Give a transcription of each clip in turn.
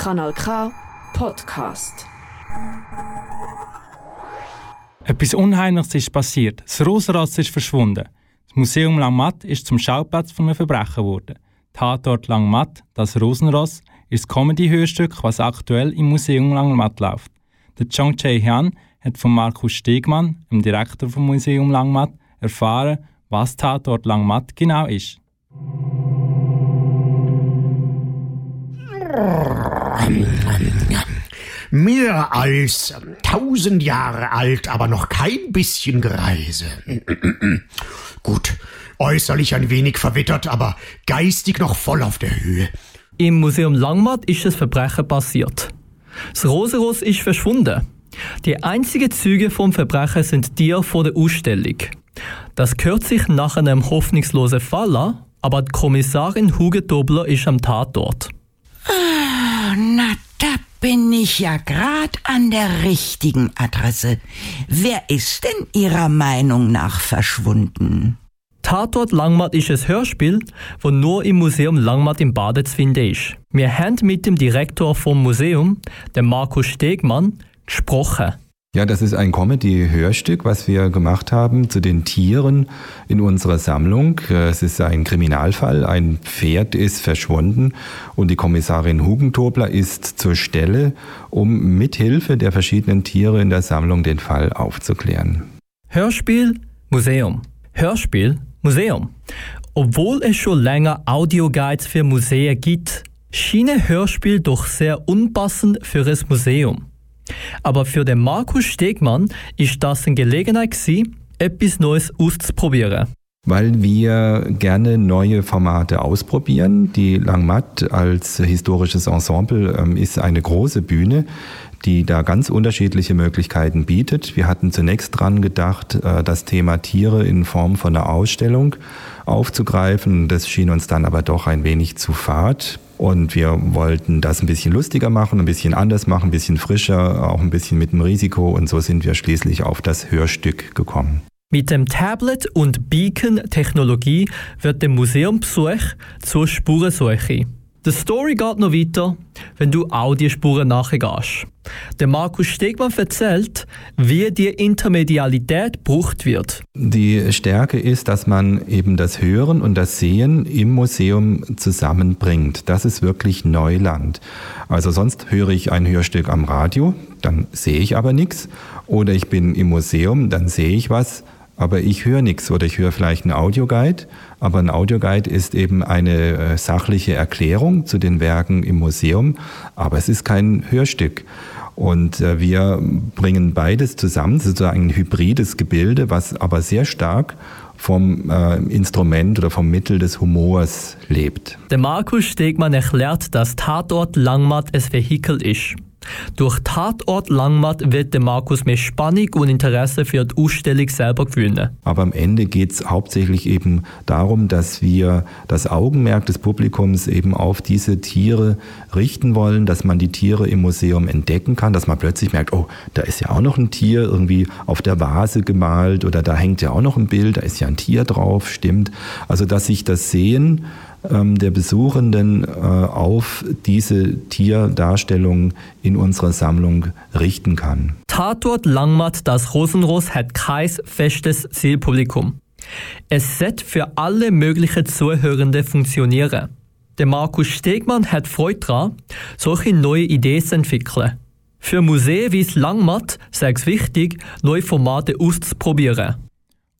Kanal K Podcast. Etwas Unheimliches ist passiert. Das Rosenrad ist verschwunden. Das Museum Langmatt ist zum Schauplatz von einem Verbrechen geworden. Tatort Langmatt, das Rosenross, ist das Comedy-Hörstück, was aktuell im Museum Langmatt läuft. Der Chong Chae-Hyun hat von Markus Stegmann, dem Direktor vom Museum Langmatt, erfahren, was Tatort Langmatt genau ist. Mehr als tausend Jahre alt, aber noch kein bisschen Greise. Gut, äußerlich ein wenig verwittert, aber geistig noch voll auf der Höhe. Im Museum Langmatt ist das Verbrechen passiert. Das Rosenross ist verschwunden. Die einzigen Züge vom Verbrechen sind die vor der Ausstellung. Das hört sich nach einem hoffnungslosen Fall an, aber die Kommissarin Hugo Dobler ist am Tatort. Ah, na, da bin ich ja grad an der richtigen Adresse. Wer ist denn Ihrer Meinung nach verschwunden? Tatort Langmatt ist ein Hörspiel, das nur im Museum Langmatt im Bade zu finden ist. Wir haben mit dem Direktor vom Museum, dem Markus Stegmann, gesprochen. Ja, das ist ein Comedy-Hörstück, was wir gemacht haben zu den Tieren in unserer Sammlung. Es ist ein Kriminalfall. Ein Pferd ist verschwunden und die Kommissarin Hugentobler ist zur Stelle, um mithilfe der verschiedenen Tiere in der Sammlung den Fall aufzuklären. Hörspiel, Museum. Hörspiel, Museum. Obwohl es schon länger Audioguides für Museen gibt, schien Hörspiel doch sehr unpassend für ein Museum. Aber für den Markus Stegmann ist das eine Gelegenheit gewesen, etwas Neues auszuprobieren. Weil wir gerne neue Formate ausprobieren. Die Langmatt als historisches Ensemble ähm, ist eine große Bühne, die da ganz unterschiedliche Möglichkeiten bietet. Wir hatten zunächst dran gedacht, äh, das Thema Tiere in Form von einer Ausstellung aufzugreifen. Das schien uns dann aber doch ein wenig zu fad. Und wir wollten das ein bisschen lustiger machen, ein bisschen anders machen, ein bisschen frischer, auch ein bisschen mit dem Risiko. Und so sind wir schließlich auf das Hörstück gekommen. Mit dem Tablet und Beacon-Technologie wird der Museumbesuch zur Spurensuche. Die Story geht noch weiter, wenn du Audiospuren nachgehst. Der Markus Stegmann erzählt, wie die Intermedialität gebraucht wird. Die Stärke ist, dass man eben das Hören und das Sehen im Museum zusammenbringt. Das ist wirklich Neuland. Also sonst höre ich ein Hörstück am Radio, dann sehe ich aber nichts. Oder ich bin im Museum, dann sehe ich was, aber ich höre nichts oder ich höre vielleicht einen Audioguide, aber ein Audioguide ist eben eine äh, sachliche Erklärung zu den Werken im Museum, aber es ist kein Hörstück. Und äh, wir bringen beides zusammen, sozusagen ein hybrides Gebilde, was aber sehr stark vom äh, Instrument oder vom Mittel des Humors lebt. Der Markus Stegmann erklärt, dass Tatort Langmatt ein Vehikel ist. Durch Tatort Langmatt wird der Markus mehr Spannung und Interesse für die Ausstellung selber gewinnen. Aber am Ende geht es hauptsächlich eben darum, dass wir das Augenmerk des Publikums eben auf diese Tiere richten wollen, dass man die Tiere im Museum entdecken kann, dass man plötzlich merkt, oh, da ist ja auch noch ein Tier irgendwie auf der Vase gemalt oder da hängt ja auch noch ein Bild, da ist ja ein Tier drauf, stimmt. Also dass sich das Sehen der Besuchenden äh, auf diese Tierdarstellung in unserer Sammlung richten kann. Tatort Langmatt das Rosenross hat kein festes Zielpublikum. Es sollte für alle möglichen Zuhörenden funktionieren. Der Markus Stegmann hat Freude daran, solche neue Ideen zu entwickeln. Für Museen wie das Langmatt sei es wichtig, neue Formate auszuprobieren.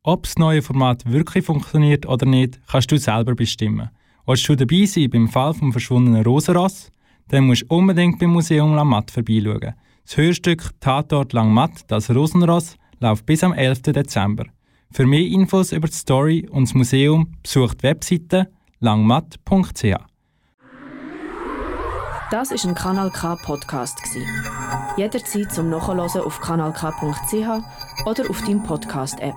Ob das neue Format wirklich funktioniert oder nicht, kannst du selber bestimmen. Willst du dabei sein beim Fall vom verschwundenen Rosenross? Dann musst du unbedingt beim Museum Langmatt vorbeischauen. Das Hörstück Tatort Langmatt, das Rosenross, läuft bis am 11. Dezember. Für mehr Infos über die Story und das Museum besucht die Webseite langmatt.ch. Das ist ein Kanal K Podcast Jederzeit zum Nachhören auf kanalk.ch oder auf deinem Podcast App.